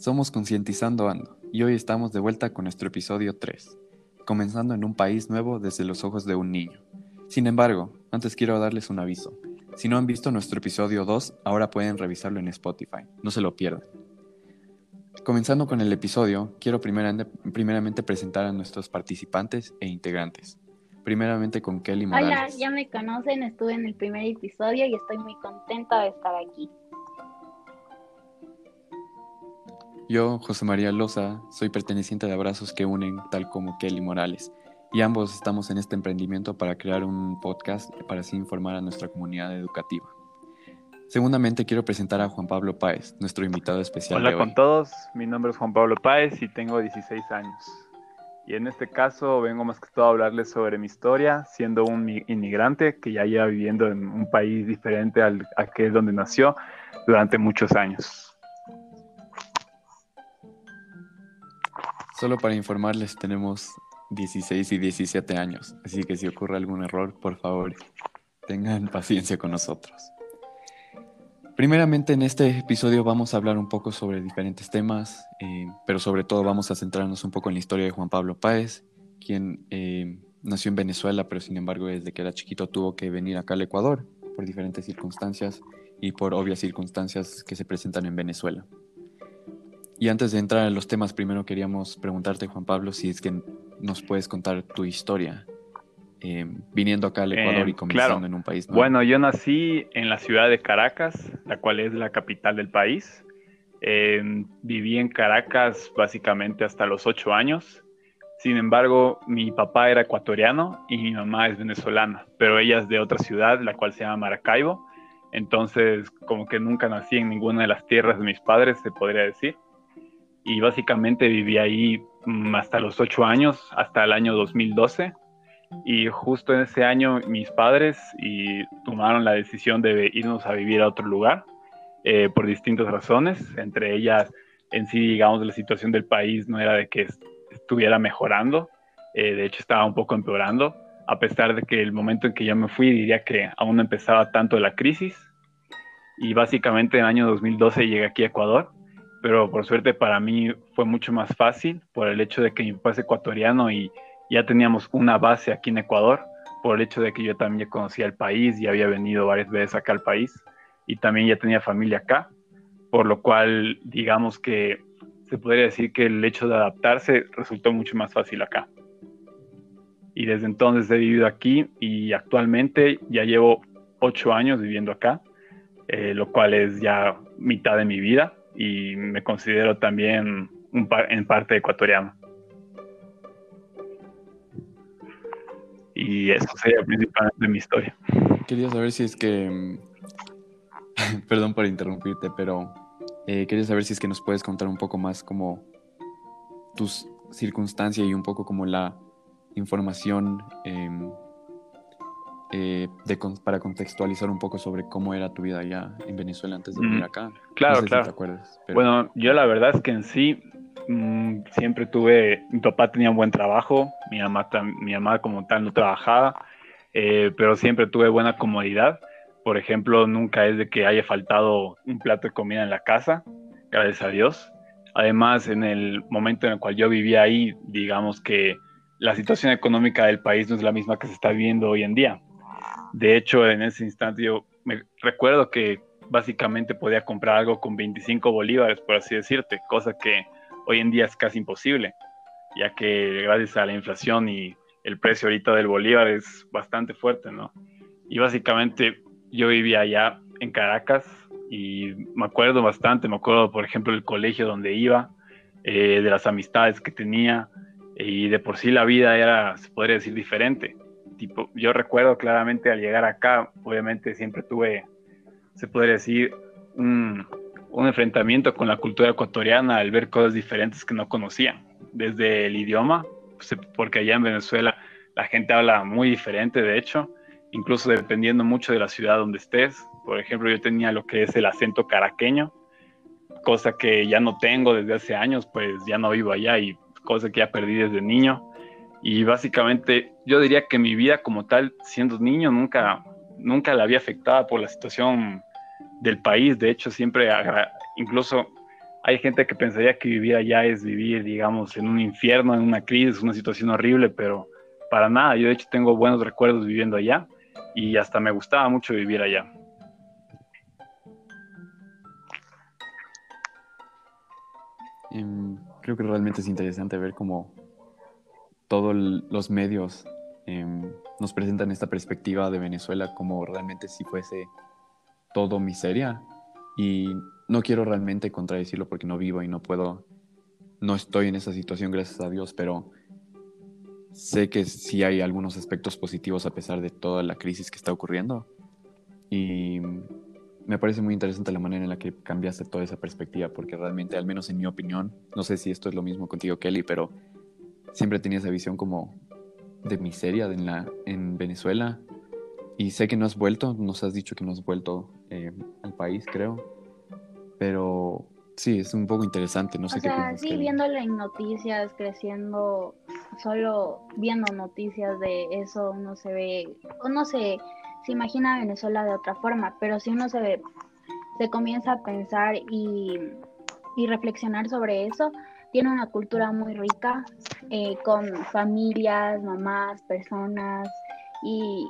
Somos Concientizando Ando y hoy estamos de vuelta con nuestro episodio 3, comenzando en un país nuevo desde los ojos de un niño. Sin embargo, antes quiero darles un aviso. Si no han visto nuestro episodio 2, ahora pueden revisarlo en Spotify, no se lo pierdan. Comenzando con el episodio, quiero primeramente, presentar a nuestros participantes e integrantes. Primeramente con Kelly Morales. Hola, ya me conocen, estuve en el primer episodio y estoy muy contenta de estar aquí. Yo, José María Loza, soy perteneciente de Abrazos que Unen, tal como Kelly Morales, y ambos estamos en este emprendimiento para crear un podcast para así informar a nuestra comunidad educativa. Segundamente quiero presentar a Juan Pablo Páez, nuestro invitado especial. Hola con todos, mi nombre es Juan Pablo Páez y tengo 16 años. Y en este caso vengo más que todo a hablarles sobre mi historia, siendo un inmigrante que ya lleva viviendo en un país diferente al aquel donde nació durante muchos años. Solo para informarles, tenemos 16 y 17 años, así que si ocurre algún error, por favor, tengan paciencia con nosotros. Primeramente en este episodio vamos a hablar un poco sobre diferentes temas, eh, pero sobre todo vamos a centrarnos un poco en la historia de Juan Pablo Páez, quien eh, nació en Venezuela, pero sin embargo desde que era chiquito tuvo que venir acá al Ecuador por diferentes circunstancias y por obvias circunstancias que se presentan en Venezuela. Y antes de entrar en los temas, primero queríamos preguntarte, Juan Pablo, si es que nos puedes contar tu historia eh, viniendo acá al Ecuador y eh, comenzando en un país. Bueno, yo nací en la ciudad de Caracas, la cual es la capital del país. Em, viví en Caracas básicamente hasta los ocho años. Sin embargo, mi papá era ecuatoriano y mi mamá es venezolana, pero ella es de otra ciudad, la cual se llama Maracaibo. Entonces, como que nunca nací en ninguna de las tierras de mis padres, se podría decir y básicamente viví ahí mm, hasta los ocho años, hasta el año 2012. Y justo en ese año mis padres tomaron la decisión de irnos a vivir a otro lugar eh, por distintas razones, entre ellas en sí, digamos, la situación del país no era de que estuviera mejorando, eh, de hecho estaba un poco empeorando, a pesar de que el momento en que yo me fui diría que aún no empezaba tanto la crisis. Y básicamente en el año 2012 llegué aquí a Ecuador pero por suerte para mí fue mucho más fácil por el hecho de que mi papá ecuatoriano y ya teníamos una base aquí en Ecuador, por el hecho de que yo también conocía el país y había venido varias veces acá al país y también ya tenía familia acá, por lo cual digamos que se podría decir que el hecho de adaptarse resultó mucho más fácil acá. Y desde entonces he vivido aquí y actualmente ya llevo ocho años viviendo acá, eh, lo cual es ya mitad de mi vida y me considero también un en parte ecuatoriano. Y eso sería principalmente mi historia. Quería saber si es que, perdón por interrumpirte, pero eh, quería saber si es que nos puedes contar un poco más como tus circunstancias y un poco como la información em, eh, para contextualizar un poco sobre cómo era tu vida allá en Venezuela antes de venir acá. Claro, claro. Bueno, yo la verdad es que en sí mm, siempre tuve, mi papá tenía un buen trabajo, mi mamá, mi mamá como tal no trabajaba, eh, pero siempre tuve buena comodidad. Por ejemplo, nunca es de que haya faltado un plato de comida en la casa, gracias a Dios. Además, en el momento en el cual yo vivía ahí, digamos que la situación económica del país no es la misma que se está viviendo hoy en día. De hecho, en ese instante yo me recuerdo que básicamente podía comprar algo con 25 bolívares, por así decirte, cosa que hoy en día es casi imposible, ya que gracias a la inflación y el precio ahorita del bolívar es bastante fuerte, ¿no? Y básicamente yo vivía allá en Caracas y me acuerdo bastante, me acuerdo por ejemplo del colegio donde iba, eh, de las amistades que tenía y de por sí la vida era, se podría decir, diferente yo recuerdo claramente al llegar acá, obviamente siempre tuve, se podría decir, un, enfrentamiento con la cultura ecuatoriana al ver cosas diferentes que no conocía, desde el idioma, porque allá en Venezuela la gente habla muy diferente, de hecho, incluso dependiendo mucho de la ciudad donde estés. Por ejemplo, yo tenía lo que es el acento caraqueño, cosa que ya no tengo desde hace años, pues ya no vivo allá y cosa que ya perdí desde niño. Y básicamente yo diría que mi vida como tal, siendo niño, nunca, nunca la había afectada por la situación del país. De hecho, siempre, incluso hay gente que pensaría que vivir allá es vivir, digamos, en un infierno, en una crisis, una situación horrible, pero para nada. Yo de hecho tengo buenos recuerdos viviendo allá y hasta me gustaba mucho vivir allá. Em, creo que realmente es interesante ver cómo todos los medios em, nos presentan esta perspectiva de Venezuela como realmente si fuese todo miseria. Y no quiero realmente contradecirlo porque no vivo y no puedo, no estoy en esa situación, gracias a Dios, pero sé que sí hay algunos aspectos positivos a pesar de toda la crisis que está ocurriendo. Y me parece muy interesante la manera en la que cambiaste toda esa perspectiva, porque realmente, al menos en mi opinión, no sé si esto es lo mismo contigo, Kelly, pero siempre tenía esa visión como de miseria en, la, en Venezuela. Y sé que no has vuelto, nos has dicho que no has vuelto eh, al país, creo. Pero sí, es un poco interesante, no sé o qué sea, sí, viéndolo en noticias, creciendo, solo viendo noticias de eso, uno se ve, uno se se imagina Venezuela de otra forma, pero si uno se, ve, se comienza a pensar y, reflexionar sobre eso, tiene una cultura muy rica, eh, con familias, mamás, personas, y,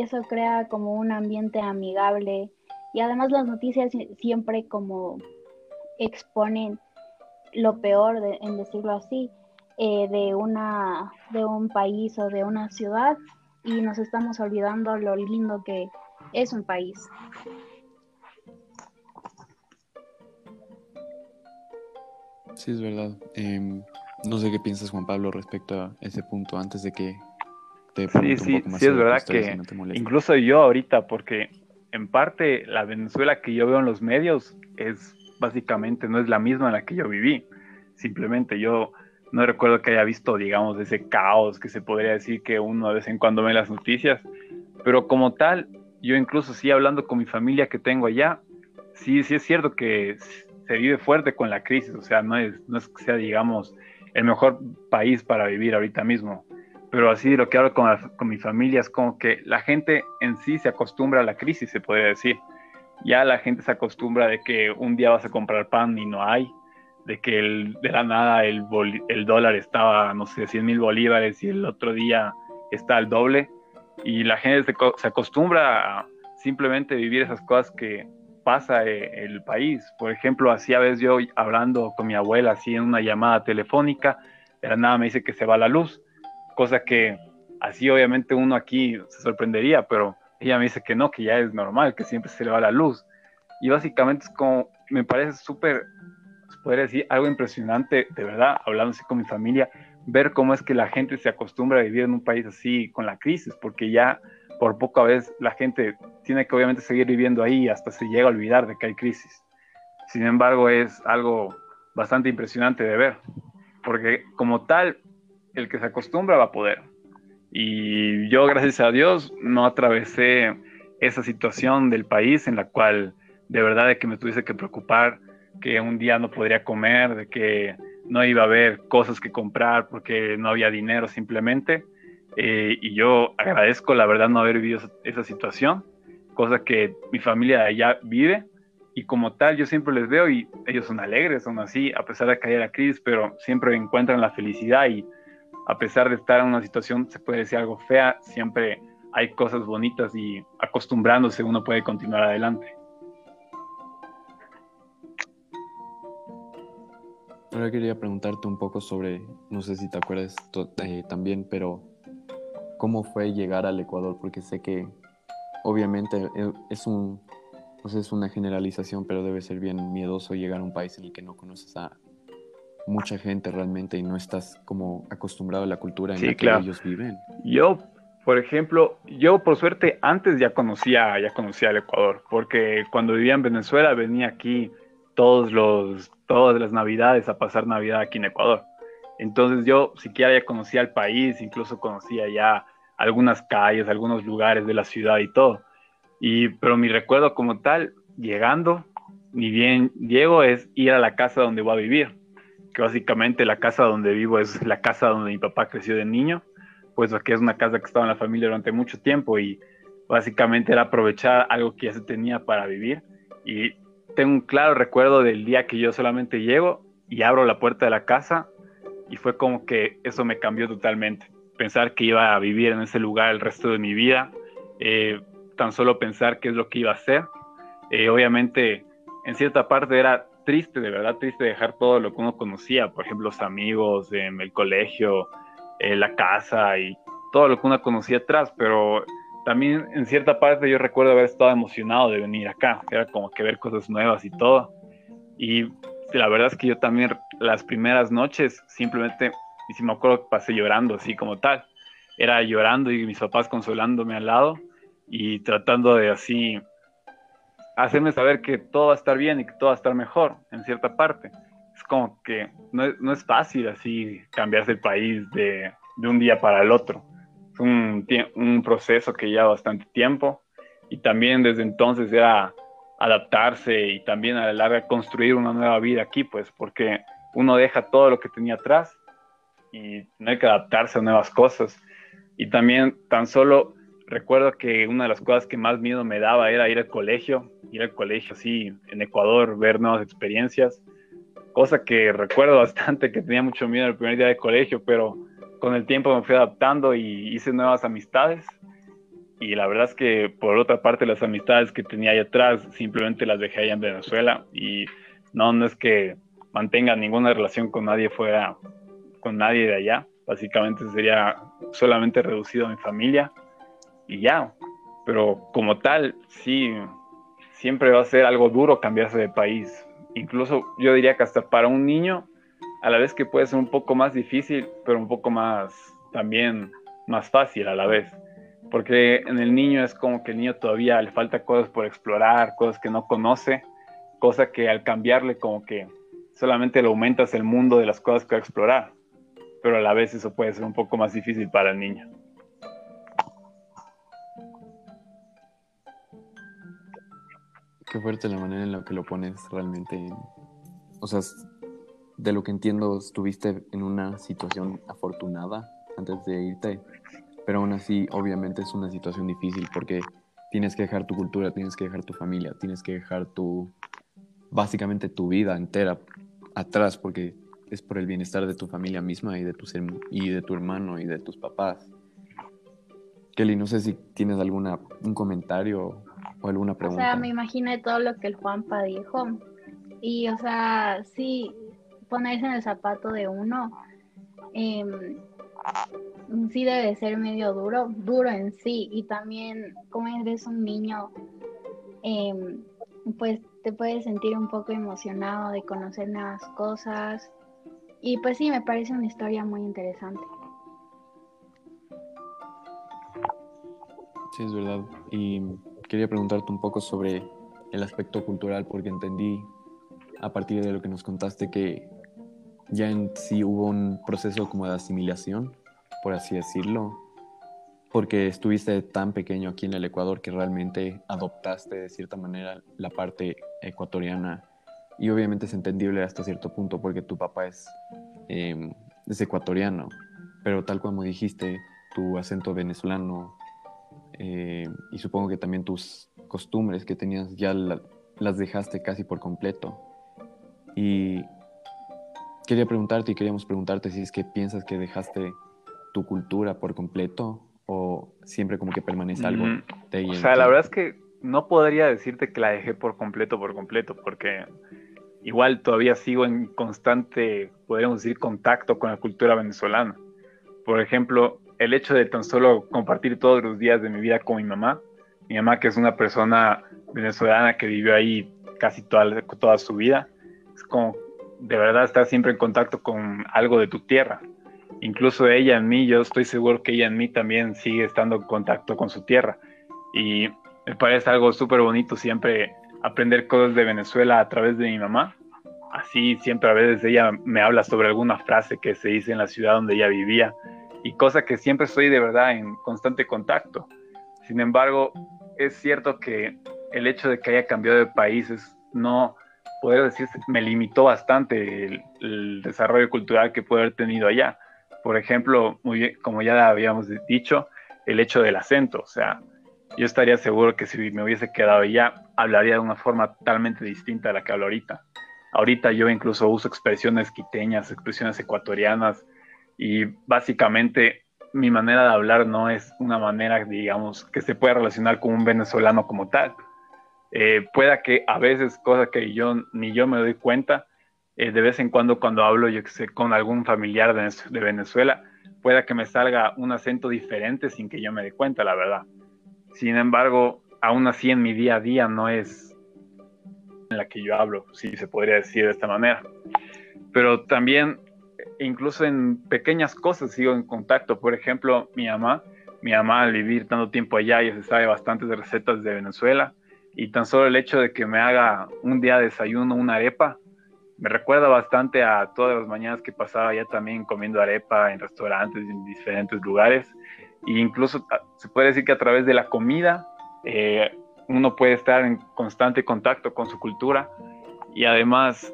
eso crea como un ambiente amigable. Y además las noticias siempre como exponen lo peor, en decirlo así, eh, de, una, de un país o de una ciudad y nos estamos olvidando lo lindo que es un país. Sí, es verdad. Em, no sé qué piensas, Juan Pablo, respecto a ese punto antes de que te Sí, sí, sí, es verdad que incluso yo ahorita, porque en parte la Venezuela que yo veo en los medios es básicamente no es la misma en la que yo viví. Simplemente yo no recuerdo que haya visto, digamos, ese caos que se podría decir que uno de vez en cuando ve las noticias, pero como tal, yo incluso sí hablando con mi familia que tengo allá, sí, sí es cierto que se vive fuerte con la crisis, o sea, no es, no es que sea, digamos, el mejor país para vivir ahorita mismo, pero así lo que hablo con, con mi familia es como que la gente en sí se acostumbra a la crisis, se podría decir. Ya la gente se acostumbra de que un día vas a comprar pan y no hay, de que de la nada el, el dólar estaba, no sé, 100 mil bolívares y el otro día está al doble. Y la gente se, acostumbra a simplemente vivir esas cosas que pasa eh, el país. Por ejemplo, así a veces yo hablando con mi abuela, así en una llamada telefónica, de la nada me dice que se va la luz, cosa que así obviamente uno aquí se sorprendería, pero ella me dice que no, que ya es normal, que siempre se le va la luz. Y básicamente es como, me parece súper podría decir algo impresionante, de verdad, hablando así con mi familia, ver cómo es que la gente se acostumbra a vivir en un país así con la crisis, porque ya por poco a veces la gente tiene que obviamente seguir viviendo ahí hasta se llega a olvidar de que hay crisis. Sin embargo, es algo bastante impresionante de ver, porque como tal, el que se acostumbra va a poder. Y yo, gracias a Dios, no atravesé esa situación del país en la cual de verdad de que me tuviese que preocupar que un día no podría comer, de que no iba a haber cosas que comprar porque no había dinero simplemente. Eh, y yo agradezco la verdad no haber vivido esa, situación, cosa que mi familia allá vive. Y como tal, yo siempre les veo y ellos son alegres, son así, a pesar de que haya la crisis, pero siempre encuentran la felicidad y a pesar de estar en una situación, se puede decir algo fea, siempre hay cosas bonitas y acostumbrándose uno puede continuar adelante. Ahora quería preguntarte un poco sobre, no sé si te acuerdas eh, también, pero cómo fue llegar al Ecuador, porque sé que obviamente eh, es un, pues es una generalización, pero debe ser bien miedoso llegar a un país en el que no conoces a mucha gente realmente y no estás como acostumbrado a la cultura en la que ellos viven. Yo, por ejemplo, yo por suerte antes ya conocía, ya conocía el Ecuador, porque cuando vivía en Venezuela venía aquí todos los, todas las navidades a pasar Navidad aquí en Ecuador. Entonces yo siquiera ya conocía el país, incluso conocía ya algunas calles, algunos lugares de la ciudad y todo. Y, pero mi recuerdo como tal, llegando, ni bien llego, es ir a la casa donde voy a vivir, que básicamente la casa donde vivo es la casa donde mi papá creció de niño, pues que es una casa que estaba en la familia durante mucho tiempo y básicamente era aprovechar algo que ya se tenía para vivir y tengo un claro recuerdo del día que yo solamente llego y abro la puerta de la casa y fue como que eso me cambió totalmente. Pensar que iba a vivir en ese lugar el resto de mi vida, eh, tan solo pensar qué es lo que iba a hacer. Eh, obviamente, en cierta parte era triste, de verdad triste dejar todo lo que uno conocía, por ejemplo, los amigos, el colegio, eh, la casa y todo lo que uno conocía atrás, pero también en cierta parte yo recuerdo haber estado emocionado de venir acá, era como que ver cosas nuevas y todo. Y la verdad es que yo también las primeras noches simplemente, y si me acuerdo pasé llorando así como tal, era llorando y mis papás consolándome al lado y tratando de así hacerme saber que todo va a estar bien y que todo va a estar mejor en cierta parte. Es como que no es, no es fácil así cambiarse el país de, de, un día para el otro. Es un, un proceso que lleva bastante tiempo y también desde entonces era adaptarse y también a la larga construir una nueva vida aquí, pues porque uno deja todo lo que tenía atrás y no hay que adaptarse a nuevas cosas. Y también tan solo recuerdo que una de las cosas que más miedo me daba era ir al colegio, ir al colegio así en Ecuador, ver nuevas experiencias, cosa que recuerdo bastante que tenía mucho miedo el primer día de colegio, pero con el tiempo me fui adaptando y hice nuevas amistades. Y la verdad es que por otra parte las amistades que tenía ahí atrás simplemente las dejé allá en Venezuela y no, no es que mantenga ninguna relación con nadie fuera, con nadie de allá. Básicamente sería solamente reducido a mi familia y ya. Pero como tal, sí, siempre va a ser algo duro cambiarse de país. Incluso yo diría que hasta para un niño, a la vez que puede ser un poco más difícil, pero un poco más también más fácil a la vez. Porque en el niño es como que el niño todavía le falta cosas por explorar, cosas que no conoce, cosa que al cambiarle como que solamente le aumentas el mundo de las cosas que va a explorar. Pero a la vez eso puede ser un poco más difícil para el niño. Qué fuerte la manera en la que lo pones realmente. O sea, de lo que entiendo, estuviste en una situación afortunada antes de irte, pero aún así, obviamente es una situación difícil porque tienes que dejar tu cultura, tienes que dejar tu familia, tienes que dejar tu, básicamente tu vida entera atrás porque es por el bienestar de tu familia misma y de tu, y de tu hermano y de tus papás. Kelly, no sé si tienes alguna un comentario o alguna pregunta. O sea, me imaginé todo lo que el Juanpa dijo. Y, o sea, sí, ponerse en el zapato de uno, eh, sí debe ser medio duro, duro en sí. Y también, como eres un niño, em, pues te puedes sentir un poco emocionado de conocer nuevas cosas. Y pues sí, me parece una historia muy interesante. Sí, es verdad. Y quería preguntarte un poco sobre el aspecto cultural, porque entendí a partir de lo que nos contaste que ya en sí hubo un proceso como de asimilación, por así decirlo, porque estuviste tan pequeño aquí en el Ecuador que realmente adoptaste de cierta manera la parte ecuatoriana. Y obviamente es entendible hasta cierto punto porque tu papá es, em, es ecuatoriano, pero tal como dijiste, tu acento venezolano eh, y supongo que también tus costumbres que tenías ya las dejaste casi por completo. Y quería preguntarte y queríamos preguntarte si es que piensas que dejaste tu cultura por completo o siempre como que permanece algo de ahí. O sea, la verdad es que no podría decirte que la dejé por completo, por completo, porque igual todavía sigo en constante, podríamos decir, contacto con la cultura venezolana. Por ejemplo, el hecho de tan solo compartir todos los días de mi vida con mi mamá, mi mamá que es una persona venezolana que vivió ahí casi toda, toda su vida, es como de verdad estar siempre en contacto con algo de tu tierra. Incluso ella en mí, yo estoy seguro que ella en mí también sigue estando en contacto con su tierra. Y me parece algo súper bonito siempre aprender cosas de Venezuela a través de mi mamá. Así siempre a veces ella me habla sobre alguna frase que se dice en la ciudad donde ella vivía y cosa que siempre estoy de verdad en constante contacto. Sin embargo, es cierto que el hecho de que haya cambiado de países no, poder decir, me limitó bastante el, desarrollo cultural que pude haber tenido allá. Por ejemplo, muy como ya habíamos dicho, el hecho del acento, o sea, yo estaría seguro que si me hubiese quedado allá, hablaría de una forma totalmente distinta a la que hablo ahorita. Ahorita yo incluso uso expresiones quiteñas, expresiones ecuatorianas, y básicamente mi manera de hablar no es una manera, digamos, que se pueda relacionar con un venezolano como tal. Eh, pueda que a veces, cosas que yo ni yo me doy cuenta, eh, de vez en cuando cuando hablo, yo sé, con algún familiar de, Venezuela, pueda que me salga un acento diferente sin que yo me dé cuenta, la verdad. Sin embargo, aún así en mi día a día no es en la que yo hablo, si se podría decir de esta manera. Pero también, incluso en pequeñas cosas sigo en contacto. Por ejemplo, mi mamá, mi mamá al vivir tanto tiempo allá ya se sabe bastantes recetas de Venezuela y tan solo el hecho de que me haga un día de desayuno una arepa, me recuerda bastante a todas las mañanas que pasaba ya también comiendo arepa en restaurantes en diferentes lugares. E incluso se puede decir que a través de la comida eh, uno puede estar en constante contacto con su cultura. Y además,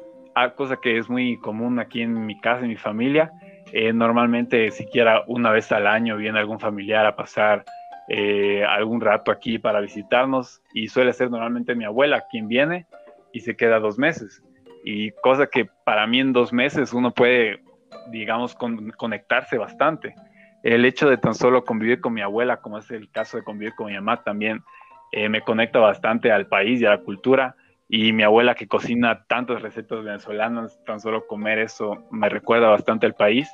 cosa que es muy común aquí en mi casa, en mi familia, eh, normalmente siquiera una vez al año viene algún familiar a pasar eh, algún rato aquí para visitarnos. Y suele ser normalmente mi abuela quien viene y se queda dos meses y cosa que para mí en dos meses uno puede, digamos, conectarse bastante. El hecho de tan solo convivir con mi abuela, como es el caso de convivir con mi mamá, también eh, me conecta bastante al país y a la cultura. Y mi abuela que cocina tantas recetas venezolanas, tan solo comer eso me recuerda bastante al país.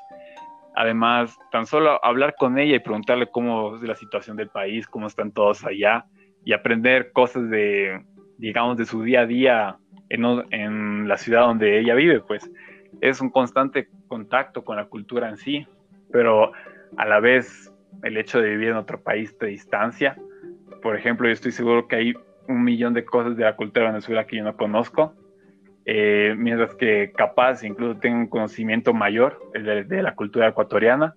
Además, tan solo hablar con ella y preguntarle cómo es la situación del país, cómo están todos allá y aprender cosas de, digamos, de su día a día en, la ciudad donde ella vive, pues es un constante contacto con la cultura en sí, pero a la vez el hecho de vivir en otro país de distancia, por ejemplo, yo estoy seguro que hay un millón de cosas de la cultura Venezuela que yo no conozco, eh, mientras que capaz incluso tengo un conocimiento mayor de, de, la cultura ecuatoriana,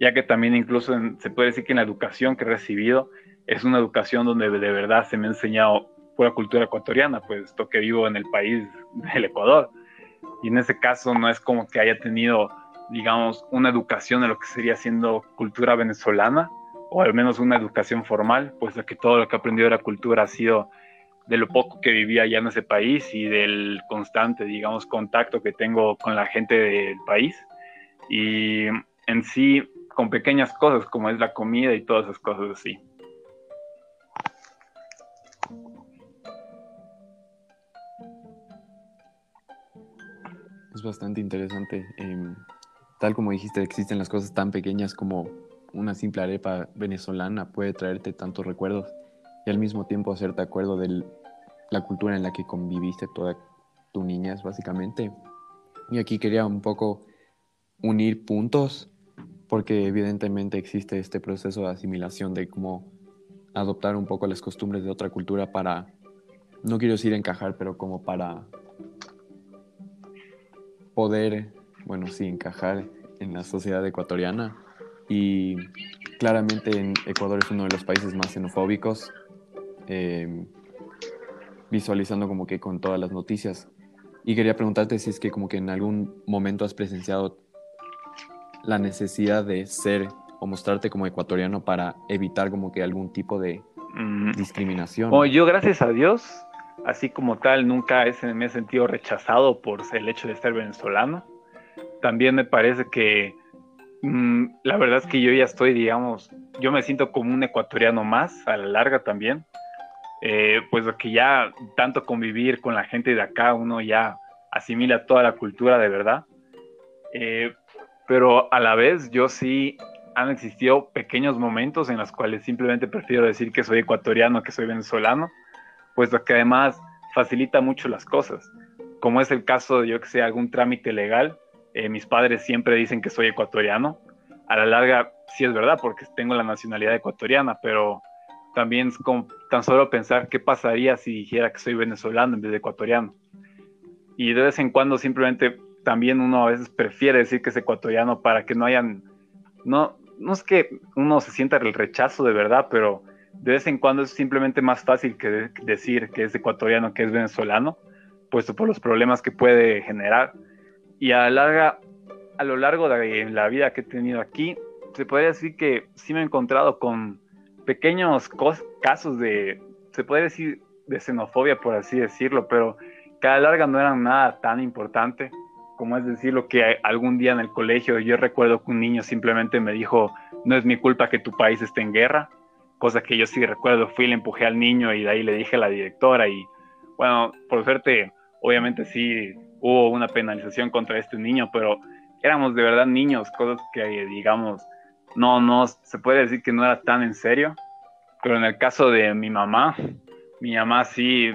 ya que también incluso se puede decir que en la educación que he recibido es una educación donde de verdad se me ha enseñado pura cultura ecuatoriana, pues esto que vivo en el país del Ecuador. Y en ese caso no es como que haya tenido, digamos, una educación en lo que sería siendo cultura venezolana, o al menos una educación formal, pues que todo lo que he aprendido de la cultura ha sido de lo poco que vivía allá en ese país y del constante, digamos, contacto que tengo con la gente del país. Y en sí, con pequeñas cosas como es la comida y todas esas cosas así. Bastante interesante. Em, tal como dijiste, existen las cosas tan pequeñas como una simple arepa venezolana puede traerte tantos recuerdos y al mismo tiempo hacerte acuerdo de la cultura en la que conviviste toda tu niñez, básicamente. Y aquí quería un poco unir puntos, porque evidentemente existe este proceso de asimilación de cómo adoptar un poco las costumbres de otra cultura para, no quiero decir encajar, pero como para poder, bueno, sí, encajar en la sociedad ecuatoriana. Y claramente en Ecuador es uno de los países más xenofóbicos, eh, visualizando como que con todas las noticias. Y quería preguntarte si es que como que en algún momento has presenciado la necesidad de ser o mostrarte como ecuatoriano para evitar como que algún tipo de mm. discriminación. yo gracias a Dios así como tal, nunca me he sentido rechazado por el hecho de ser venezolano. También me parece que mm, la verdad es que yo ya estoy, digamos, yo me siento como un ecuatoriano más a la larga también. Eh, pues que ya tanto convivir con la gente de acá, uno ya asimila toda la cultura de verdad. Eh, pero a la vez yo sí han existido pequeños momentos en los cuales simplemente prefiero decir que soy ecuatoriano, que soy venezolano puesto que además facilita mucho las cosas. Como es el caso de yo que sé, algún trámite legal, eh, mis padres siempre dicen que soy ecuatoriano. A la larga sí es verdad porque tengo la nacionalidad ecuatoriana, pero también es como tan solo pensar qué pasaría si dijera que soy venezolano en vez de ecuatoriano. Y de vez en cuando simplemente también uno a veces prefiere decir que es ecuatoriano para que no hayan, no, no es que uno se sienta el rechazo de verdad, pero de vez en cuando es simplemente más fácil que decir que es ecuatoriano que es venezolano, puesto por los problemas que puede generar. Y a, lo largo de la vida que he tenido aquí, se podría decir que sí me he encontrado con pequeños casos de, se puede decir, de xenofobia, por así decirlo, pero que a la larga no eran nada tan importante como es decir lo que algún día en el colegio yo recuerdo que un niño simplemente me dijo, no es mi culpa que tu país esté en guerra, cosa que yo sí recuerdo, fui, le empujé al niño y de ahí le dije a la directora y bueno, por suerte, obviamente sí hubo una penalización contra este niño, pero éramos de verdad niños, cosas que digamos, no, no, se puede decir que no era tan en serio, pero en el caso de mi mamá, mi mamá sí,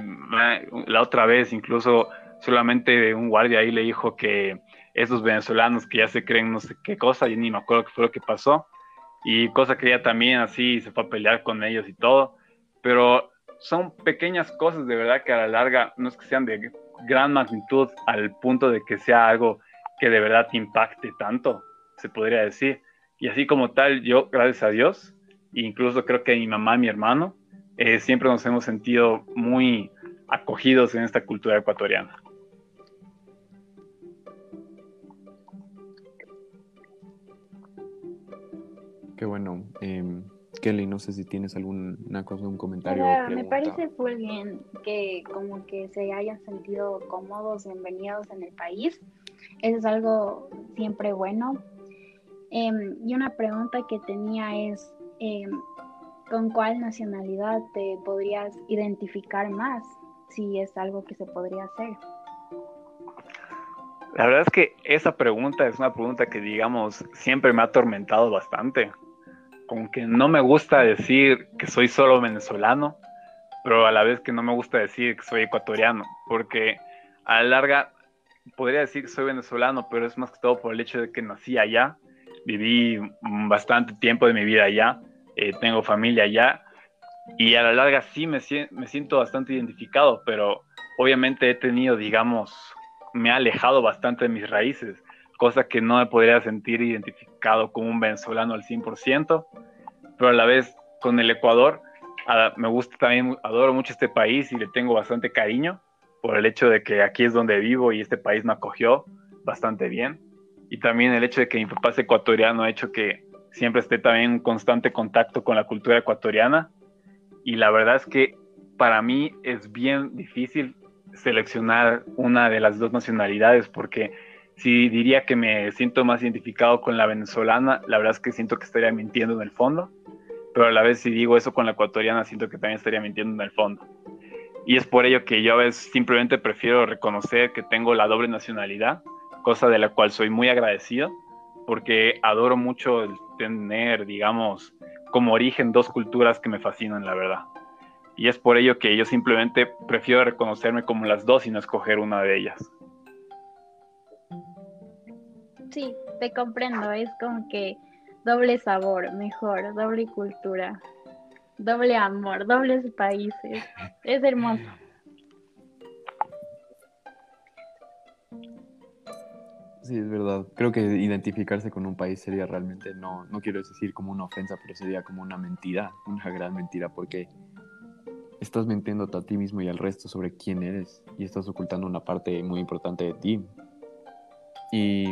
la otra vez incluso solamente un guardia ahí le dijo que esos venezolanos que ya se creen no sé qué cosa, y ni me acuerdo qué fue lo que pasó, y cosa que ella también así se fue a pelear con ellos y todo, pero son pequeñas cosas de verdad que a la larga no es que sean de gran magnitud al punto de que sea algo que de verdad te impacte tanto, se podría decir. Y así como tal, yo, gracias a Dios, incluso creo que mi mamá y mi hermano, eh, siempre nos hemos sentido muy acogidos en esta cultura ecuatoriana. Qué bueno. Em, Kelly, no sé si tienes alguna cosa, un comentario. me parece muy bien que como que se hayan sentido cómodos, bienvenidos en el país. Eso es algo siempre bueno. Em, y una pregunta que tenía es, em, ¿con cuál nacionalidad te podrías identificar más? Si es algo que se podría hacer. La verdad es que esa pregunta es una pregunta que, digamos, siempre me ha atormentado bastante como que no me gusta decir que soy solo venezolano, pero a la vez que no me gusta decir que soy ecuatoriano, porque a la larga podría decir que soy venezolano, pero es más que todo por el hecho de que nací allá, viví bastante tiempo de mi vida allá, eh, tengo familia allá, y a la larga sí me, me siento bastante identificado, pero obviamente he tenido, digamos, me ha alejado bastante de mis raíces cosa que no me podría sentir identificado como un venezolano al 100%, pero a la vez con el Ecuador, me gusta también, adoro mucho este país y le tengo bastante cariño por el hecho de que aquí es donde vivo y este país me acogió bastante bien. Y también el hecho de que mi papá es ecuatoriano ha hecho que siempre esté también en constante contacto con la cultura ecuatoriana. Y la verdad es que para mí es bien difícil seleccionar una de las dos nacionalidades porque si diría que me siento más identificado con la venezolana, la verdad es que siento que estaría mintiendo en el fondo, pero a la vez si digo eso con la ecuatoriana, siento que también estaría mintiendo en el fondo. Y es por ello que yo a veces simplemente prefiero reconocer que tengo la doble nacionalidad, cosa de la cual soy muy agradecido, porque adoro mucho el tener, digamos, como origen dos culturas que me fascinan, la verdad. Y es por ello que yo simplemente prefiero reconocerme como las dos y no escoger una de ellas. Sí, te comprendo, es como que doble sabor, mejor, doble cultura, doble amor, dobles países. Es hermoso. Sí, es verdad. Creo que identificarse con un país sería realmente, no, no quiero decir como una ofensa, pero sería como una mentira, una gran mentira, porque estás mintiendo a ti mismo y al resto sobre quién eres y estás ocultando una parte muy importante de ti. Y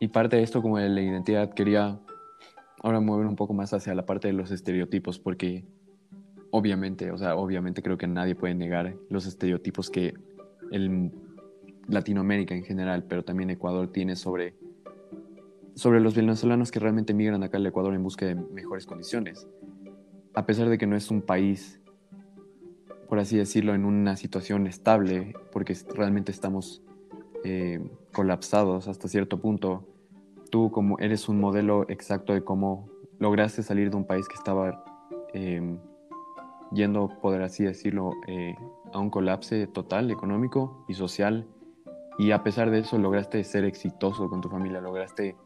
y parte de esto, como de la identidad, quería ahora mover un poco más hacia la parte de los estereotipos, porque obviamente, o sea, obviamente creo que nadie puede negar los estereotipos que el Latinoamérica en general, pero también Ecuador tiene sobre, sobre los venezolanos que realmente migran acá al Ecuador en busca de mejores condiciones. A pesar de que no es un país, por así decirlo, en una situación estable, porque realmente estamos eh, colapsados hasta cierto punto. Tú como eres un modelo exacto de cómo lograste salir de un país que estaba em, yendo, poder así decirlo, eh, a un colapse total económico y social. Y a pesar de eso lograste ser exitoso con tu familia, lograste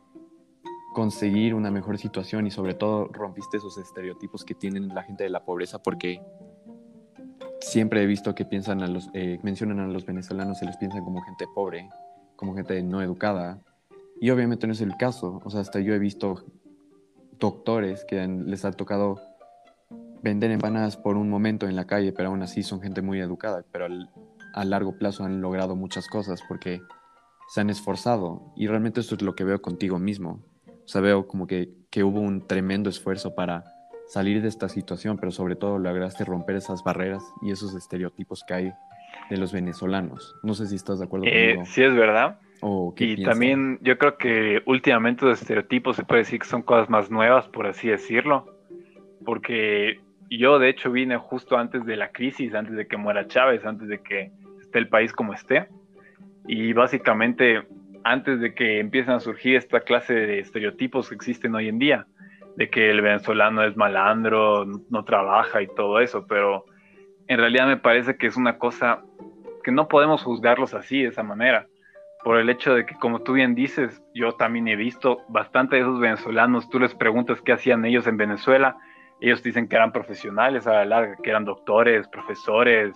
conseguir una mejor situación y sobre todo rompiste esos estereotipos que tienen la gente de la pobreza porque siempre he visto que piensan a los, eh, mencionan a los venezolanos, se los piensan como gente pobre, como gente no educada. Y obviamente no es el caso. O sea, hasta yo he visto doctores que les ha tocado vender empanadas por un momento en la calle, pero aún así son gente muy educada, pero a largo plazo han logrado muchas cosas porque se han esforzado. Y realmente eso es lo que veo contigo mismo. O sea, veo como que, que hubo un tremendo esfuerzo para salir de esta situación, pero sobre todo lograste romper esas barreras y esos estereotipos que hay de los venezolanos. No sé si estás de acuerdo eh, conmigo. Sí, es verdad. y también yo creo que últimamente los estereotipos se puede decir que son cosas más nuevas, por así decirlo, porque yo de hecho vine justo antes de la crisis, antes de que muera Chávez, antes de que esté el país como esté, y básicamente antes de que empiecen a surgir esta clase de estereotipos que existen hoy en día, de que el venezolano es malandro, no trabaja y todo eso, pero en realidad me parece que es una cosa que no podemos juzgarlos así, de esa manera, por el hecho de que, como tú bien dices, yo también he visto bastante de esos venezolanos, tú les preguntas qué hacían ellos en Venezuela, ellos dicen que eran profesionales a la larga, que eran doctores, profesores,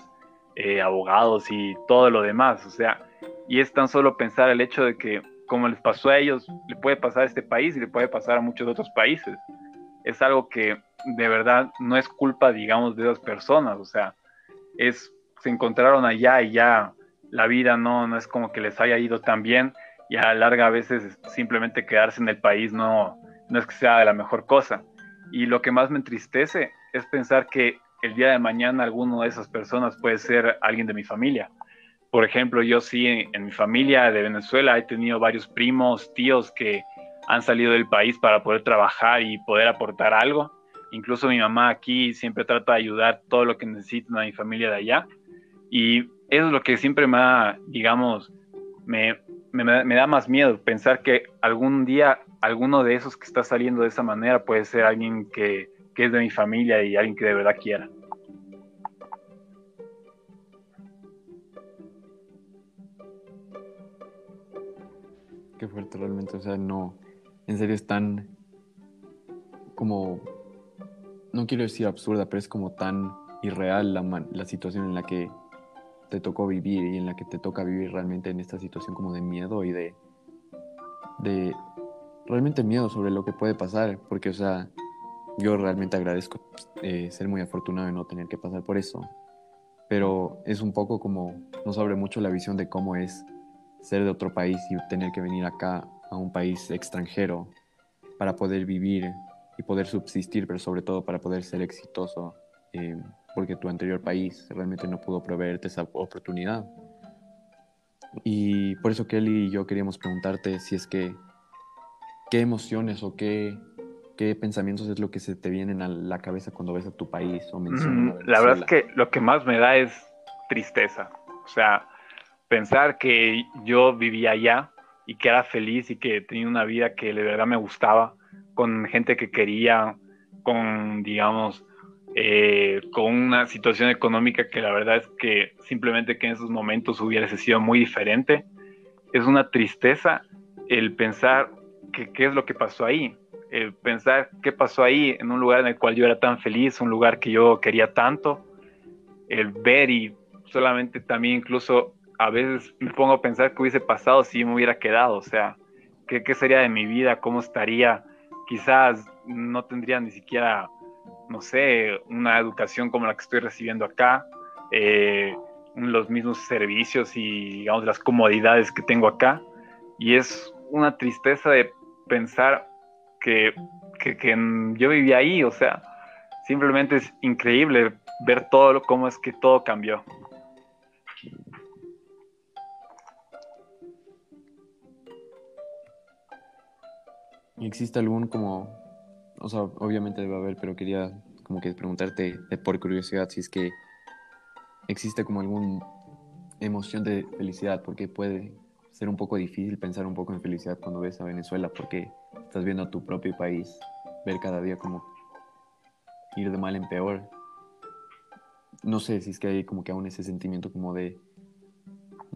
eh, abogados y todo lo demás, o sea, y es tan solo pensar el hecho de que como les pasó a ellos, le puede pasar a este país y le puede pasar a muchos otros países. Es algo que de verdad no es culpa, digamos, de esas personas, o sea, es, se encontraron allá y ya la vida no, no es como que les haya ido tan bien y a la larga a veces simplemente quedarse en el país no, no es que sea la mejor cosa. Y lo que más me entristece es pensar que el día de mañana alguno de esas personas puede ser alguien de mi familia por ejemplo, yo sí en, mi familia de Venezuela he tenido varios primos, tíos que han salido del país para poder trabajar y poder aportar algo. Incluso mi mamá aquí siempre trata de ayudar todo lo que necesitan a mi familia de allá. Y eso es lo que siempre me da, digamos, me, me, da más miedo, pensar que algún día alguno de esos que está saliendo de esa manera puede ser alguien que, que es de mi familia y alguien que de verdad quiera. Qué fuerte realmente, o sea, no, en serio es tan como, no quiero decir absurda, pero es como tan irreal la, la situación en la que te tocó vivir y en la que te toca vivir realmente en esta situación como de miedo y de, de realmente miedo sobre lo que puede pasar, porque, o sea, yo realmente agradezco eh, ser muy afortunado de no tener que pasar por eso, pero es un poco como, nos abre mucho la visión de cómo es ser de otro país y tener que venir acá a un país extranjero para poder vivir y poder subsistir, pero sobre todo para poder ser exitoso, eh, porque tu anterior país realmente no pudo proveerte esa oportunidad. Y por eso Kelly y yo queríamos preguntarte si es que, ¿qué emociones o qué, qué pensamientos es lo que se te vienen a la cabeza cuando ves a tu país o mencionas? la verdad es que lo que más me da es tristeza. O sea, pensar que yo vivía allá y que era feliz y que tenía una vida que de verdad me gustaba, con gente que quería, con, digamos, eh, con una situación económica que la verdad es que simplemente que en esos momentos hubiese sido muy diferente. Es una tristeza el pensar que, qué es lo que pasó ahí, el pensar qué pasó ahí en un lugar en el cual yo era tan feliz, un lugar que yo quería tanto, el ver y solamente también incluso a veces me pongo a pensar qué hubiese pasado si me hubiera quedado, o sea, qué, sería de mi vida, cómo estaría, quizás no tendría ni siquiera, no sé, una educación como la que estoy recibiendo acá, eh, los mismos servicios y, digamos, las comodidades que tengo acá, y es una tristeza de pensar que, que, que yo vivía ahí, o sea, simplemente es increíble ver todo, cómo es que todo cambió. ¿Existe algún como, o sea, obviamente debe haber, pero quería como que preguntarte por curiosidad si es que existe como alguna emoción de felicidad, porque puede ser un poco difícil pensar un poco en felicidad cuando ves a Venezuela, porque estás viendo a tu propio país, ver cada día como ir de mal en peor. No sé si es que hay como que aún ese sentimiento como de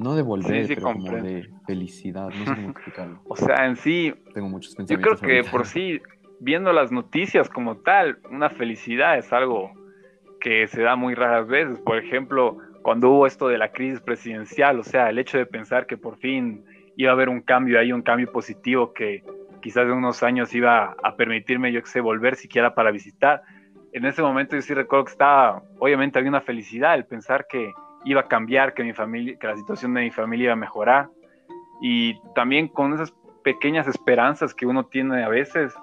no de volver, pero como de felicidad, no sé cómo explicarlo. o sea, en sí, tengo muchos pensamientos. Yo creo que por sí, viendo las noticias como tal, una felicidad es algo que se da muy raras veces. Por ejemplo, cuando hubo esto de la crisis presidencial, o sea, el hecho de pensar que por fin iba a haber un cambio ahí, un cambio positivo que quizás en unos años iba a permitirme, yo que sé, volver siquiera para visitar. En ese momento yo sí recuerdo que estaba, obviamente había una felicidad, el pensar que iba a cambiar, que mi familia, que la situación de mi familia iba a mejorar. Y también con esas pequeñas esperanzas que uno tiene a veces,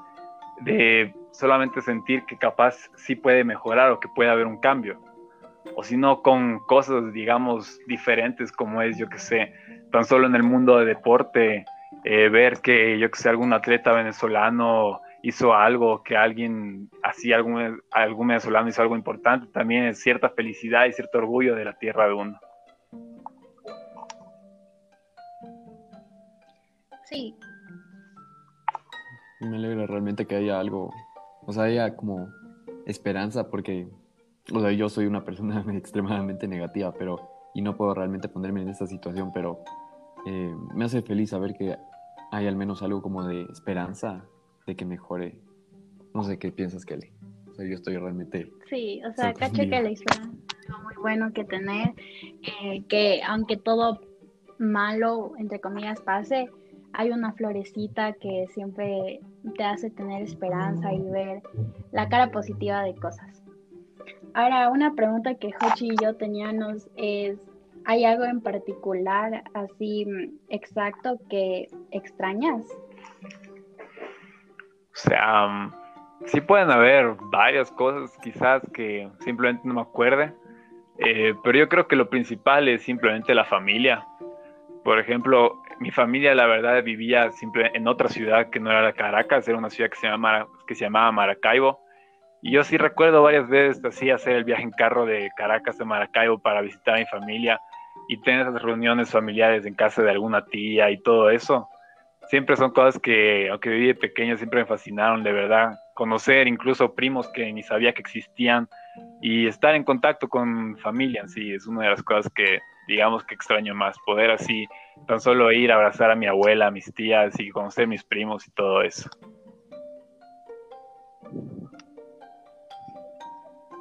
de solamente sentir que capaz sí puede mejorar o que puede haber un cambio. O si no, con cosas, digamos, diferentes como es, yo que sé, tan solo en el mundo de deporte, eh, ver que, yo que sé, algún atleta venezolano hizo algo, que alguien, así algún, algún venezolano hizo algo importante, también es cierta felicidad y cierto orgullo de la tierra de uno. Sí. Me alegra realmente que haya algo, o sea, haya como esperanza porque, o sea, yo soy una persona extremadamente negativa, pero, y no puedo realmente ponerme en esta situación, pero eh, me hace feliz saber que hay al menos algo como de esperanza de que mejore. No sé qué piensas, Kelly. O sea, yo estoy realmente. Sí, o sea, cacho que la esperanza es algo muy bueno que tener, eh, que aunque todo malo, entre comillas, pase, hay una florecita que siempre te hace tener esperanza y ver la cara positiva de cosas. Ahora, una pregunta que Hochi y yo teníamos es, ¿hay algo en particular así mm, exacto que extrañas? O sea, mm, sí pueden haber varias cosas quizás que simplemente no me acuerde, eh, pero yo creo que lo principal es simplemente la familia. Por ejemplo, mi familia, la verdad, vivía simple en otra ciudad que no era Caracas, era una ciudad que se, llama, que se llamaba Maracaibo. Y yo sí recuerdo varias veces así hacer el viaje en carro de Caracas a Maracaibo para visitar a mi familia y tener esas reuniones familiares en casa de alguna tía y todo eso. Siempre son cosas que, aunque viví de pequeño, siempre me fascinaron, de verdad. Conocer incluso primos que ni sabía que existían y estar en contacto con familia en sí es una de las cosas que, digamos, que extraño más. Poder así tan solo ir a abrazar a mi abuela, a mis tías y conocer a mis primos y todo eso.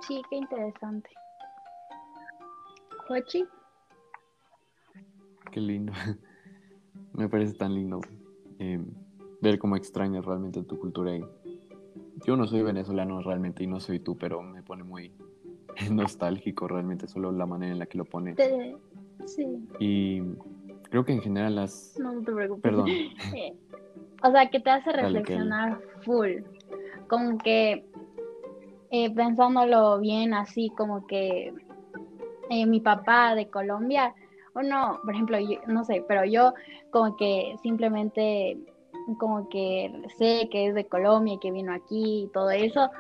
Sí, qué interesante. Jochi. Qué lindo. Me parece tan lindo eh, ver cómo extrañas realmente tu cultura. yo no soy venezolano realmente y no soy tú, pero me pone muy nostálgico realmente solo la manera en la que lo pones. Sí. Y Creo que en general las... No, te preocupes. Perdón. o sea, que te hace reflexionar full. Como que eh, pensándolo bien así, como que eh, mi papá de Colombia, o no, por ejemplo, no sé, pero yo como que simplemente como que sé que es de Colombia y que vino aquí y todo eso,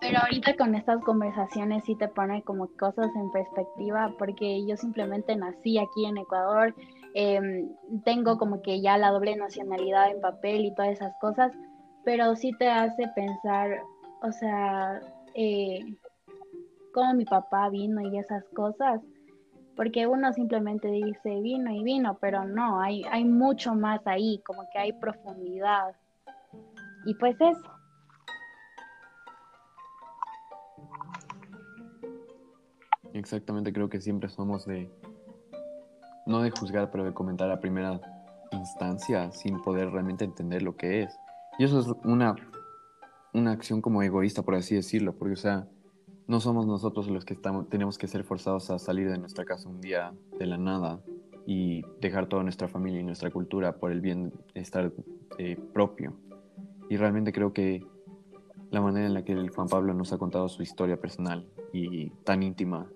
pero ahorita con estas conversaciones sí te pone como cosas en perspectiva, porque yo simplemente nací aquí en Ecuador, em, tengo como que ya la doble nacionalidad en papel y todas esas cosas, pero sí te hace pensar, o sea, eh, cómo mi papá vino y esas cosas, porque uno simplemente dice vino y vino, pero no, hay, hay mucho más ahí, como que hay profundidad. Y pues eso. Exactamente, creo que siempre somos de, no de juzgar, pero de comentar a primera instancia sin poder realmente entender lo que es. Y eso es una, una acción como egoísta, por así decirlo, porque, o sea, no somos nosotros los que tenemos que ser forzados a salir de nuestra casa un día de la nada y dejar toda nuestra familia y nuestra cultura por el bienestar eh, propio. Y realmente creo que la manera en la que el Juan Pablo nos ha contado su historia personal y tan íntima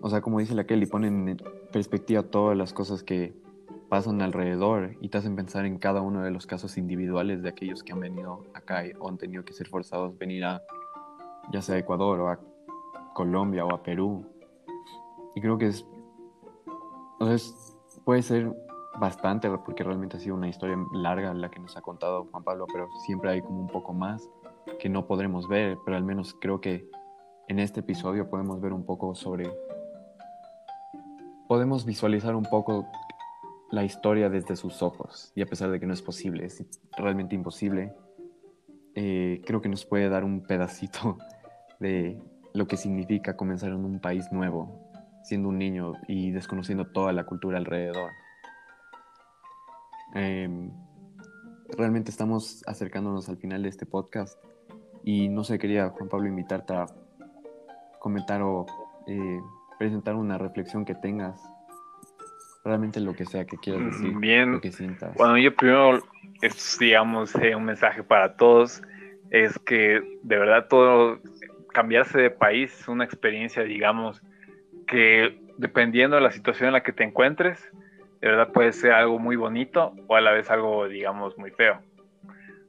o sea, como dice la Kelly, ponen en perspectiva todas las cosas que pasan alrededor y te hacen pensar en cada uno de los casos individuales de aquellos que han venido acá o han tenido que ser forzados a venir a, ya sea a Ecuador o a Colombia o a Perú. Y creo que es, sea, puede ser bastante, porque realmente ha sido una historia larga la que nos ha contado Juan Pablo, pero siempre hay como un poco más que no podremos ver, pero al menos creo que en este episodio podemos ver un poco sobre podemos visualizar un poco la historia desde sus ojos y a pesar de que no es posible, es realmente imposible, eh, creo que nos puede dar un pedacito de lo que significa comenzar en un país nuevo, siendo un niño y desconociendo toda la cultura alrededor. Em, realmente estamos acercándonos al final de este podcast y no sé, quería Juan Pablo invitarte a comentar o eh, presentar una reflexión que tengas, realmente lo que sea que quieras decir, Bien. lo que sientas. Bueno, yo primero es, digamos, un mensaje para todos, es que de verdad todo, cambiarse de país es una experiencia, digamos, que dependiendo de la situación en la que te encuentres, de verdad puede ser algo muy bonito o a la vez algo, digamos, muy feo.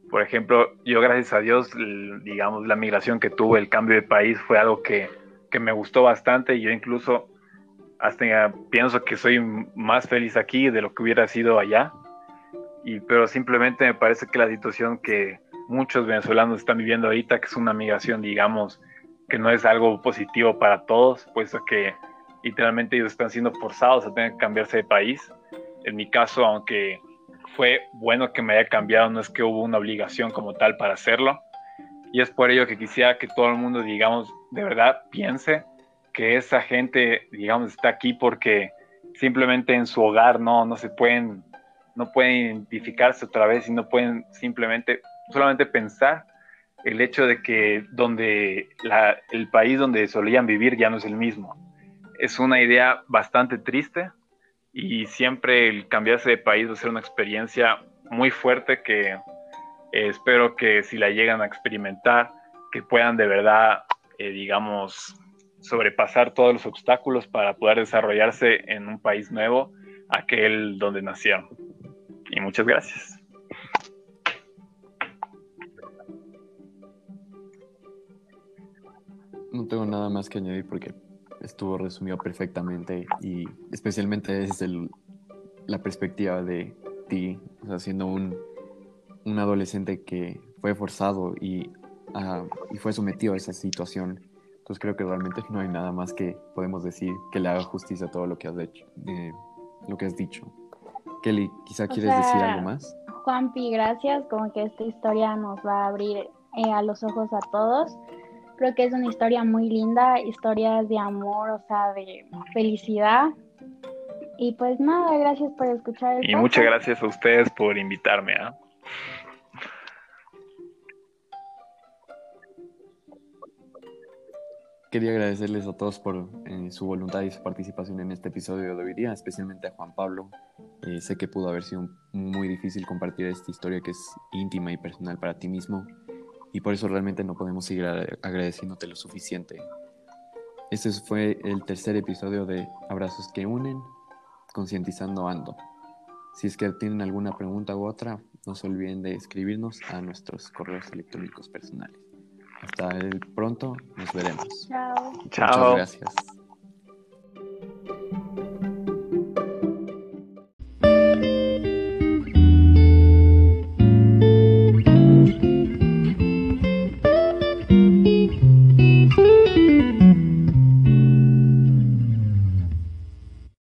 Por ejemplo, yo gracias a Dios, digamos, la migración que tuve, el cambio de país fue algo que, que me gustó bastante y yo incluso hasta pienso que soy más feliz aquí de lo que hubiera sido allá. Y, pero simplemente me parece que la situación que muchos venezolanos están viviendo ahorita, que es una migración, digamos, que no es algo positivo para todos, puesto que literalmente ellos están siendo forzados a tener que cambiarse de país. En mi caso, aunque fue bueno que me haya cambiado, no es que hubo una obligación como tal para hacerlo. Y es por ello que quisiera que todo el mundo, digamos, de verdad piense que esa gente, digamos, está aquí porque simplemente en su hogar no, no se pueden, no pueden identificarse otra vez y no pueden simplemente, solamente pensar el hecho de que donde el país donde solían vivir ya no es el mismo. Es una idea bastante triste y siempre el cambiarse de país va a ser una experiencia muy fuerte que eh, espero que si la llegan a experimentar, que puedan de verdad, eh, digamos, sobrepasar todos los obstáculos para poder desarrollarse en un país nuevo, aquel donde nacieron. Y muchas gracias. No tengo nada más que añadir porque estuvo resumido perfectamente y especialmente desde la perspectiva de ti, o sea, siendo un, un adolescente que fue forzado y, ah, y fue sometido a esa situación. Entonces creo que realmente no hay nada más que podemos decir que le haga justicia a todo lo que has hecho, lo que has dicho. Kelly, quizá quieres decir algo más. Juanpi, gracias. Como que esta historia nos va a abrir eh, a los ojos a todos Creo que es una historia muy linda, historias de amor, o sea, de felicidad. Y pues nada, gracias por escuchar. El y muchas gracias a ustedes por invitarme. ¿ah? Quería agradecerles a todos por eh, su voluntad y su participación en este episodio de hoy día, especialmente a Juan Pablo. Eh, sé que pudo haber sido muy difícil compartir esta historia que es íntima y personal para ti mismo y por eso realmente no podemos seguir agradeciéndote lo suficiente. Este fue el tercer episodio de Abrazos que unen, concientizando ando. Si es que tienen alguna pregunta u otra, no se olviden de escribirnos a nuestros correos electrónicos personales. Hasta el pronto, nos veremos. Chao. Chao. Muchas gracias.